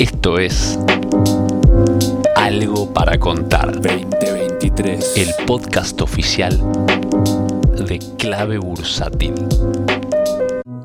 Esto es Algo para Contar. 2023. El podcast oficial de Clave Bursátil.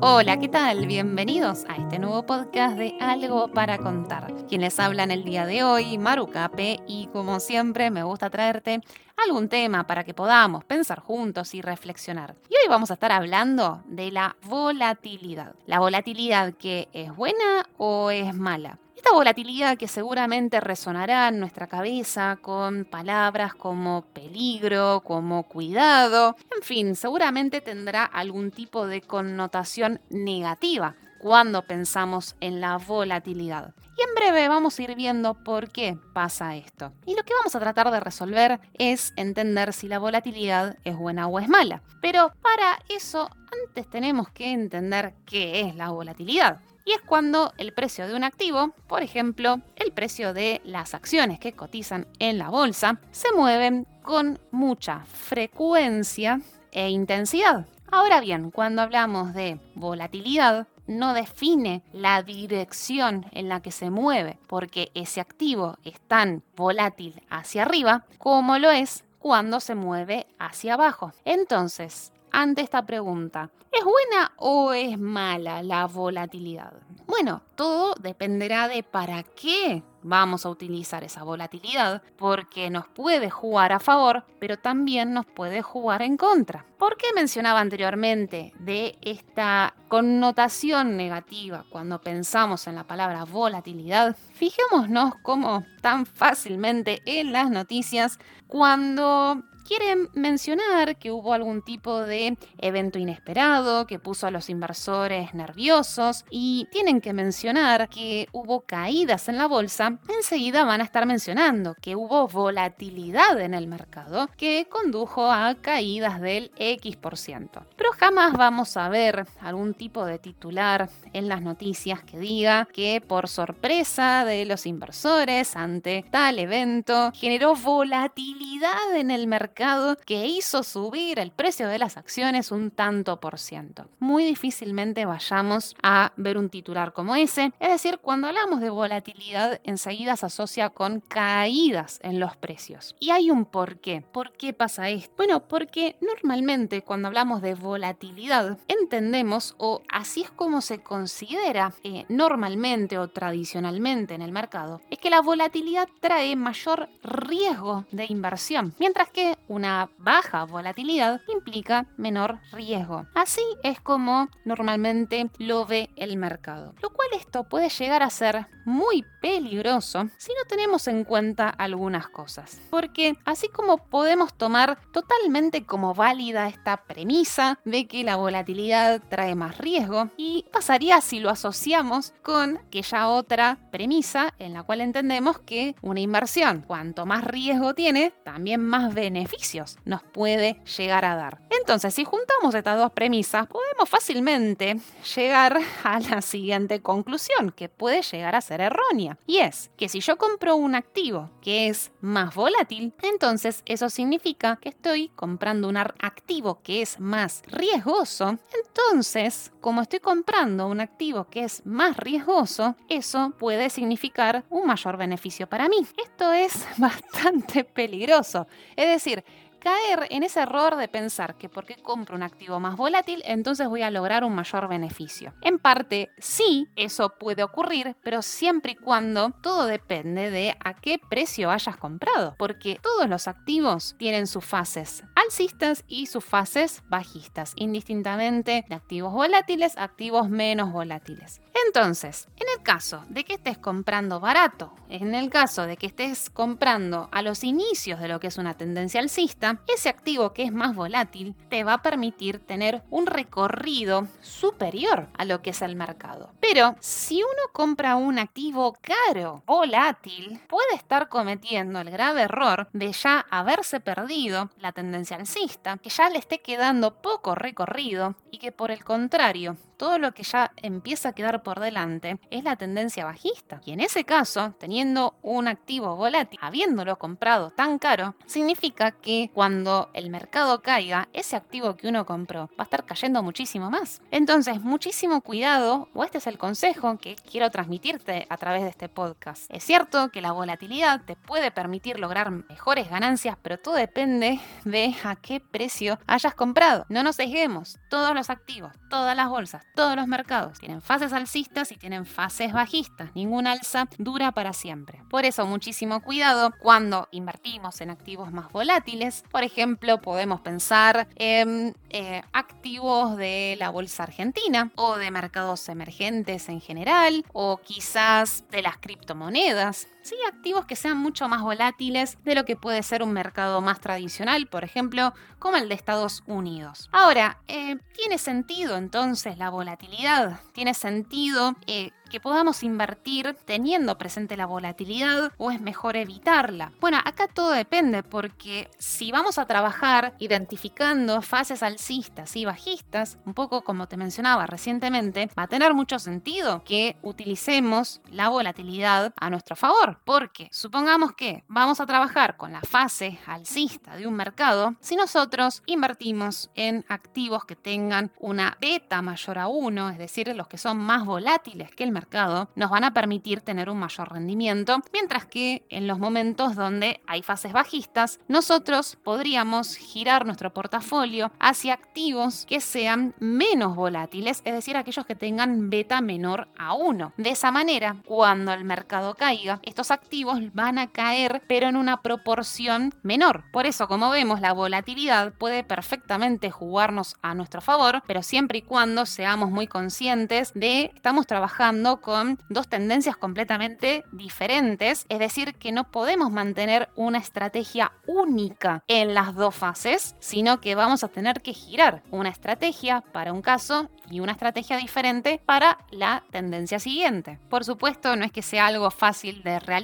Hola, ¿qué tal? Bienvenidos a este nuevo podcast de Algo para Contar. Quienes hablan el día de hoy, Maru Cape, y como siempre me gusta traerte algún tema para que podamos pensar juntos y reflexionar. Y hoy vamos a estar hablando de la volatilidad. La volatilidad que es buena o es mala. Esta volatilidad que seguramente resonará en nuestra cabeza con palabras como peligro, como cuidado, en fin, seguramente tendrá algún tipo de connotación negativa cuando pensamos en la volatilidad. Y en breve vamos a ir viendo por qué pasa esto. Y lo que vamos a tratar de resolver es entender si la volatilidad es buena o es mala. Pero para eso antes tenemos que entender qué es la volatilidad. Y es cuando el precio de un activo, por ejemplo, el precio de las acciones que cotizan en la bolsa, se mueven con mucha frecuencia e intensidad. Ahora bien, cuando hablamos de volatilidad, no define la dirección en la que se mueve, porque ese activo es tan volátil hacia arriba como lo es cuando se mueve hacia abajo. Entonces, ante esta pregunta, ¿es buena o es mala la volatilidad? Bueno, todo dependerá de para qué vamos a utilizar esa volatilidad, porque nos puede jugar a favor, pero también nos puede jugar en contra. ¿Por qué mencionaba anteriormente de esta connotación negativa cuando pensamos en la palabra volatilidad? Fijémonos cómo tan fácilmente en las noticias, cuando quieren mencionar que hubo algún tipo de evento inesperado que puso a los inversores nerviosos y tienen que mencionar que hubo caídas en la bolsa, enseguida van a estar mencionando que hubo volatilidad en el mercado que condujo a caídas del X%. Pero jamás vamos a ver algún tipo de titular en las noticias que diga que por sorpresa de los inversores ante tal evento generó volatilidad en el mercado que hizo subir el precio de las acciones un tanto por ciento. Muy difícilmente vayamos a ver un titular como ese. Es decir, cuando hablamos de volatilidad, enseguida se asocia con caídas en los precios. Y hay un por qué. ¿Por qué pasa esto? Bueno, porque normalmente cuando hablamos de volatilidad, entendemos, o así es como se considera eh, normalmente o tradicionalmente en el mercado, es que la volatilidad trae mayor riesgo de inversión, mientras que una baja volatilidad implica menor riesgo. Así es como normalmente lo ve el mercado. Lo cual esto puede llegar a ser muy peligroso si no tenemos en cuenta algunas cosas. Porque así como podemos tomar totalmente como válida esta premisa de que la volatilidad trae más riesgo, y pasaría si lo asociamos con aquella otra premisa en la cual entendemos que una inversión, cuanto más riesgo tiene, también más beneficio nos puede llegar a dar. Entonces, si juntamos estas dos premisas, podemos fácilmente llegar a la siguiente conclusión, que puede llegar a ser errónea. Y es que si yo compro un activo que es más volátil, entonces eso significa que estoy comprando un activo que es más riesgoso. Entonces, como estoy comprando un activo que es más riesgoso, eso puede significar un mayor beneficio para mí. Esto es bastante peligroso. Es decir, caer en ese error de pensar que porque compro un activo más volátil, entonces voy a lograr un mayor beneficio. En parte, sí, eso puede ocurrir, pero siempre y cuando todo depende de a qué precio hayas comprado, porque todos los activos tienen sus fases alcistas y sus fases bajistas, indistintamente de activos volátiles a activos menos volátiles. Entonces, en caso de que estés comprando barato, en el caso de que estés comprando a los inicios de lo que es una tendencia alcista, ese activo que es más volátil te va a permitir tener un recorrido superior a lo que es el mercado. Pero si uno compra un activo caro, volátil, puede estar cometiendo el grave error de ya haberse perdido la tendencia alcista, que ya le esté quedando poco recorrido y que por el contrario todo lo que ya empieza a quedar por delante es la tendencia bajista. Y en ese caso, teniendo un activo volátil, habiéndolo comprado tan caro, significa que cuando el mercado caiga, ese activo que uno compró va a estar cayendo muchísimo más. Entonces, muchísimo cuidado, o este es el consejo que quiero transmitirte a través de este podcast. Es cierto que la volatilidad te puede permitir lograr mejores ganancias, pero todo depende de a qué precio hayas comprado. No nos sesguemos, todos los activos, todas las bolsas, todos los mercados tienen fases alcistas y tienen fases bajistas. Ningún alza dura para siempre. Por eso, muchísimo cuidado cuando invertimos en activos más volátiles. Por ejemplo, podemos pensar en eh, activos de la bolsa argentina o de mercados emergentes en general o quizás de las criptomonedas. Sí, activos que sean mucho más volátiles de lo que puede ser un mercado más tradicional, por ejemplo, como el de Estados Unidos. Ahora, eh, ¿tiene sentido entonces la volatilidad? ¿Tiene sentido eh, que podamos invertir teniendo presente la volatilidad o es mejor evitarla? Bueno, acá todo depende porque si vamos a trabajar identificando fases alcistas y bajistas, un poco como te mencionaba recientemente, va a tener mucho sentido que utilicemos la volatilidad a nuestro favor, porque supongamos que vamos a trabajar con la fase alcista de un mercado, si nosotros invertimos en activos que tengan una beta mayor a 1, es decir, los que son más volátiles que el mercado, nos van a permitir tener un mayor rendimiento, mientras que en los momentos donde hay fases bajistas, nosotros podríamos girar nuestro portafolio hacia activos que sean menos volátiles, es decir, aquellos que tengan beta menor a 1. De esa manera, cuando el mercado caiga, estos activos van a caer, pero en una proporción menor. Por eso, como vemos, la volatilidad puede perfectamente jugarnos a nuestro favor, pero siempre y cuando seamos muy conscientes de que estamos trabajando con dos tendencias completamente diferentes, es decir, que no podemos mantener una estrategia única en las dos fases, sino que vamos a tener que girar una estrategia para un caso y una estrategia diferente para la tendencia siguiente. Por supuesto, no es que sea algo fácil de realizar,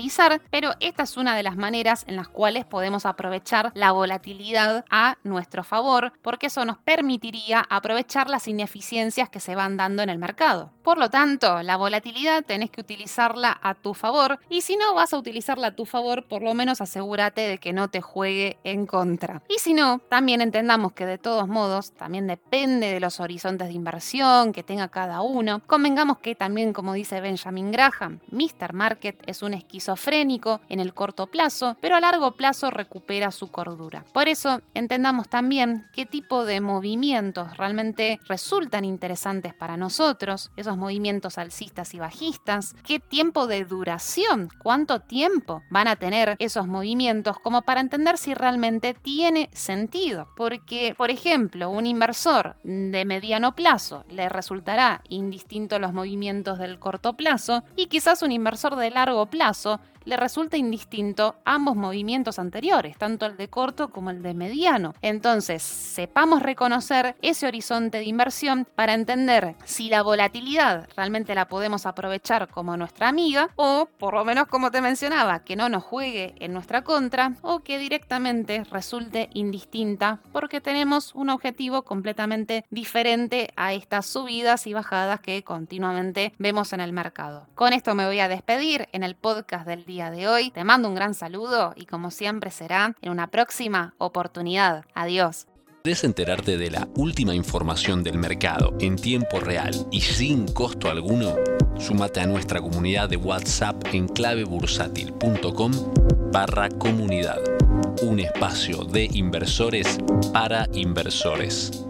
pero esta es una de las maneras en las cuales podemos aprovechar la volatilidad a nuestro favor, porque eso nos permitiría aprovechar las ineficiencias que se van dando en el mercado. Por lo tanto, la volatilidad tenés que utilizarla a tu favor y si no vas a utilizarla a tu favor, por lo menos asegúrate de que no te juegue en contra. Y si no, también entendamos que de todos modos también depende de los horizontes de inversión que tenga cada uno. Convengamos que también, como dice Benjamin Graham, Mr. Market es un esquizofrénico en el corto plazo, pero a largo plazo recupera su cordura. Por eso, entendamos también qué tipo de movimientos realmente resultan interesantes para nosotros, movimientos alcistas y bajistas, qué tiempo de duración, cuánto tiempo van a tener esos movimientos como para entender si realmente tiene sentido. Porque, por ejemplo, un inversor de mediano plazo le resultará indistinto los movimientos del corto plazo y quizás un inversor de largo plazo le resulta indistinto ambos movimientos anteriores, tanto el de corto como el de mediano. Entonces, sepamos reconocer ese horizonte de inversión para entender si la volatilidad realmente la podemos aprovechar como nuestra amiga o, por lo menos como te mencionaba, que no nos juegue en nuestra contra o que directamente resulte indistinta porque tenemos un objetivo completamente diferente a estas subidas y bajadas que continuamente vemos en el mercado. Con esto me voy a despedir en el podcast del día de hoy. Te mando un gran saludo y como siempre será en una próxima oportunidad. Adiós. ¿Querés enterarte de la última información del mercado en tiempo real y sin costo alguno? Súmate a nuestra comunidad de WhatsApp en clavebursátil.com barra comunidad. Un espacio de inversores para inversores.